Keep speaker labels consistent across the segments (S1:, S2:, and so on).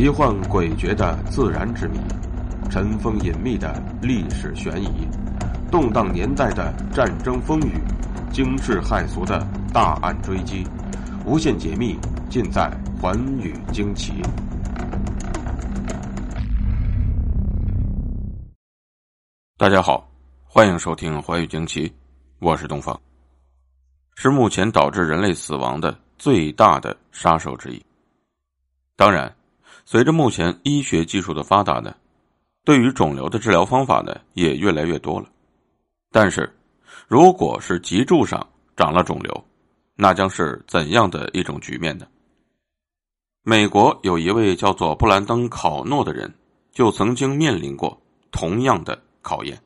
S1: 奇幻诡谲的自然之谜，尘封隐秘的历史悬疑，动荡年代的战争风雨，惊世骇俗的大案追击，无限解密尽在《寰宇惊奇》。大家好，欢迎收听《寰宇惊奇》，我是东方。是目前导致人类死亡的最大的杀手之一。当然。随着目前医学技术的发达呢，对于肿瘤的治疗方法呢也越来越多了。但是，如果是脊柱上长了肿瘤，那将是怎样的一种局面呢？美国有一位叫做布兰登·考诺的人，就曾经面临过同样的考验。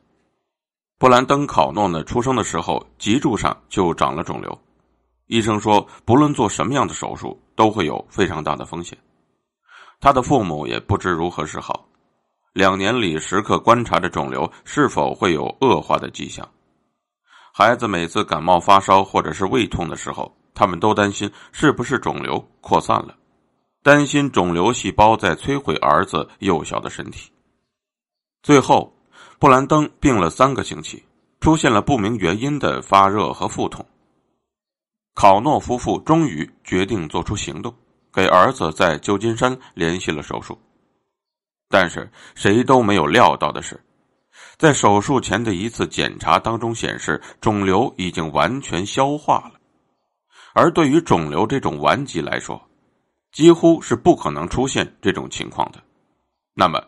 S1: 布兰登·考诺呢，出生的时候脊柱上就长了肿瘤，医生说，不论做什么样的手术，都会有非常大的风险。他的父母也不知如何是好，两年里时刻观察着肿瘤是否会有恶化的迹象。孩子每次感冒发烧或者是胃痛的时候，他们都担心是不是肿瘤扩散了，担心肿瘤细胞在摧毁儿子幼小的身体。最后，布兰登病了三个星期，出现了不明原因的发热和腹痛。考诺夫妇终于决定做出行动。给儿子在旧金山联系了手术，但是谁都没有料到的是，在手术前的一次检查当中显示，肿瘤已经完全消化了。而对于肿瘤这种顽疾来说，几乎是不可能出现这种情况的。那么，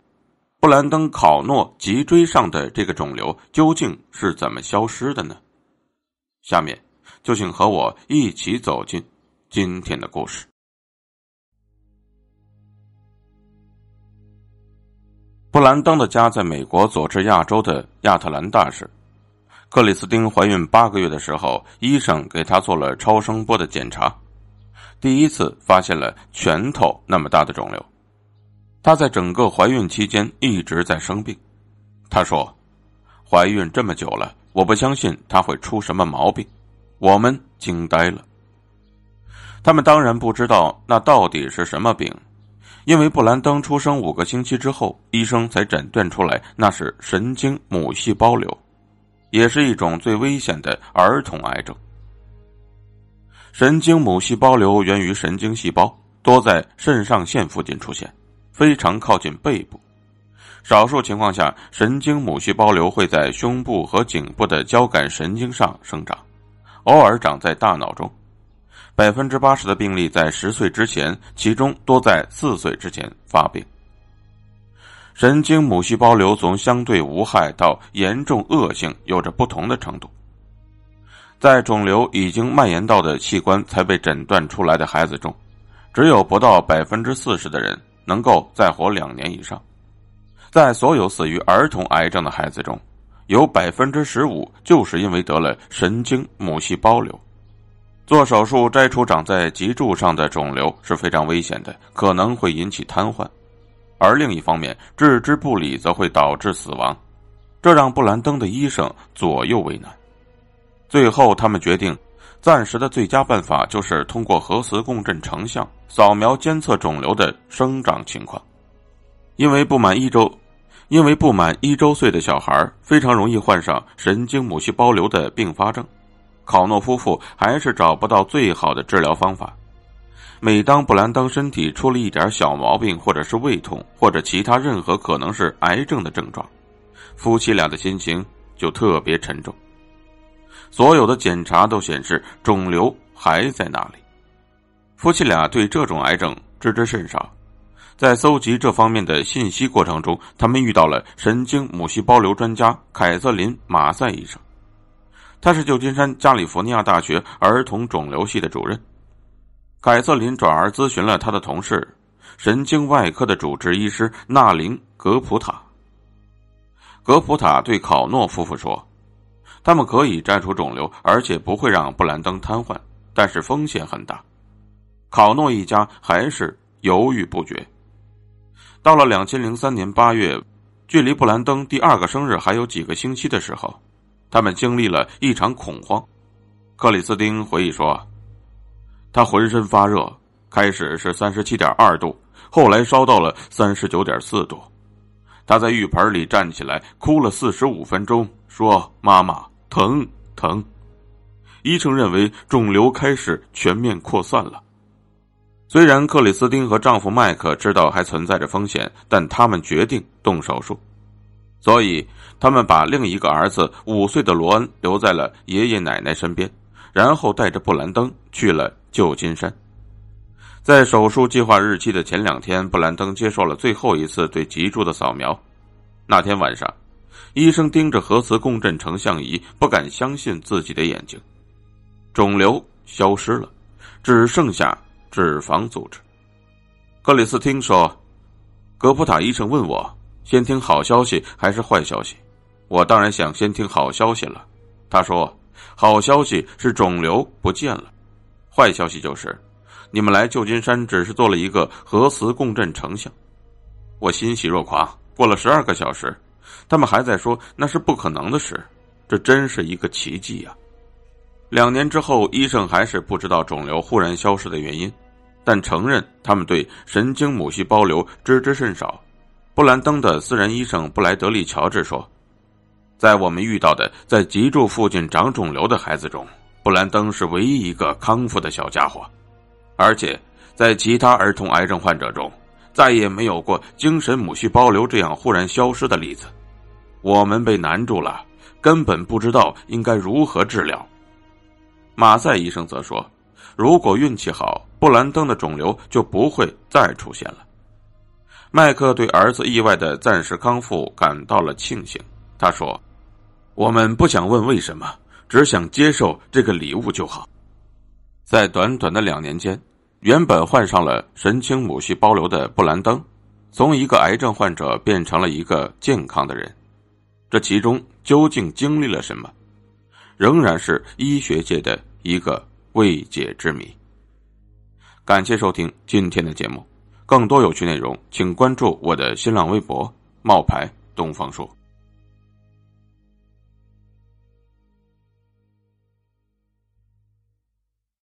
S1: 布兰登·考诺脊椎上的这个肿瘤究竟是怎么消失的呢？下面就请和我一起走进今天的故事。布兰登的家在美国佐治亚州的亚特兰大市。克里斯汀怀孕八个月的时候，医生给她做了超声波的检查，第一次发现了拳头那么大的肿瘤。她在整个怀孕期间一直在生病。她说：“怀孕这么久了，我不相信她会出什么毛病。”我们惊呆了。他们当然不知道那到底是什么病。因为布兰登出生五个星期之后，医生才诊断出来那是神经母细胞瘤，也是一种最危险的儿童癌症。神经母细胞瘤源于神经细胞，多在肾上腺附近出现，非常靠近背部。少数情况下，神经母细胞瘤会在胸部和颈部的交感神经上生长，偶尔长在大脑中。百分之八十的病例在十岁之前，其中多在四岁之前发病。神经母细胞瘤从相对无害到严重恶性有着不同的程度。在肿瘤已经蔓延到的器官才被诊断出来的孩子中，只有不到百分之四十的人能够再活两年以上。在所有死于儿童癌症的孩子中，有百分之十五就是因为得了神经母细胞瘤。做手术摘除长在脊柱上的肿瘤是非常危险的，可能会引起瘫痪；而另一方面，置之不理则会导致死亡，这让布兰登的医生左右为难。最后，他们决定，暂时的最佳办法就是通过核磁共振成像扫描监测肿瘤的生长情况，因为不满一周，因为不满一周岁的小孩非常容易患上神经母细胞瘤的并发症。考诺夫妇还是找不到最好的治疗方法。每当布兰登身体出了一点小毛病，或者是胃痛，或者其他任何可能是癌症的症状，夫妻俩的心情就特别沉重。所有的检查都显示肿瘤还在那里。夫妻俩对这种癌症知之甚少，在搜集这方面的信息过程中，他们遇到了神经母细胞瘤专家凯瑟琳·马赛医生。他是旧金山加利福尼亚大学儿童肿瘤系的主任。凯瑟琳转而咨询了他的同事，神经外科的主治医师纳林·格普塔。格普塔对考诺夫妇说：“他们可以摘除肿瘤，而且不会让布兰登瘫痪，但是风险很大。”考诺一家还是犹豫不决。到了两千零三年八月，距离布兰登第二个生日还有几个星期的时候。他们经历了一场恐慌。克里斯汀回忆说：“他浑身发热，开始是三十七点二度，后来烧到了三十九点四度。他在浴盆里站起来，哭了四十五分钟，说：“妈妈，疼疼。”医生认为肿瘤开始全面扩散了。虽然克里斯汀和丈夫麦克知道还存在着风险，但他们决定动手术，所以他们把另一个儿子五岁的罗恩留在了爷爷奶奶身边，然后带着布兰登去了旧金山。在手术计划日期的前两天，布兰登接受了最后一次对脊柱的扫描。那天晚上，医生盯着核磁共振成像仪，不敢相信自己的眼睛。肿瘤消失了，只剩下脂肪组织。克里斯汀说：“格普塔医生问我，先听好消息还是坏消息？我当然想先听好消息了。”他说：“好消息是肿瘤不见了，坏消息就是。”你们来旧金山只是做了一个核磁共振成像，我欣喜若狂。过了十二个小时，他们还在说那是不可能的事，这真是一个奇迹呀！两年之后，医生还是不知道肿瘤忽然消失的原因，但承认他们对神经母细胞瘤知之甚少。布兰登的私人医生布莱德利·乔治说：“在我们遇到的在脊柱附近长肿瘤的孩子中，布兰登是唯一一个康复的小家伙。”而且，在其他儿童癌症患者中，再也没有过精神母细胞瘤这样忽然消失的例子。我们被难住了，根本不知道应该如何治疗。马赛医生则说：“如果运气好，布兰登的肿瘤就不会再出现了。”麦克对儿子意外的暂时康复感到了庆幸。他说：“我们不想问为什么，只想接受这个礼物就好。”在短短的两年间，原本患上了神经母细胞瘤的布兰登，从一个癌症患者变成了一个健康的人。这其中究竟经历了什么，仍然是医学界的一个未解之谜。感谢收听今天的节目，更多有趣内容，请关注我的新浪微博“冒牌东方朔”。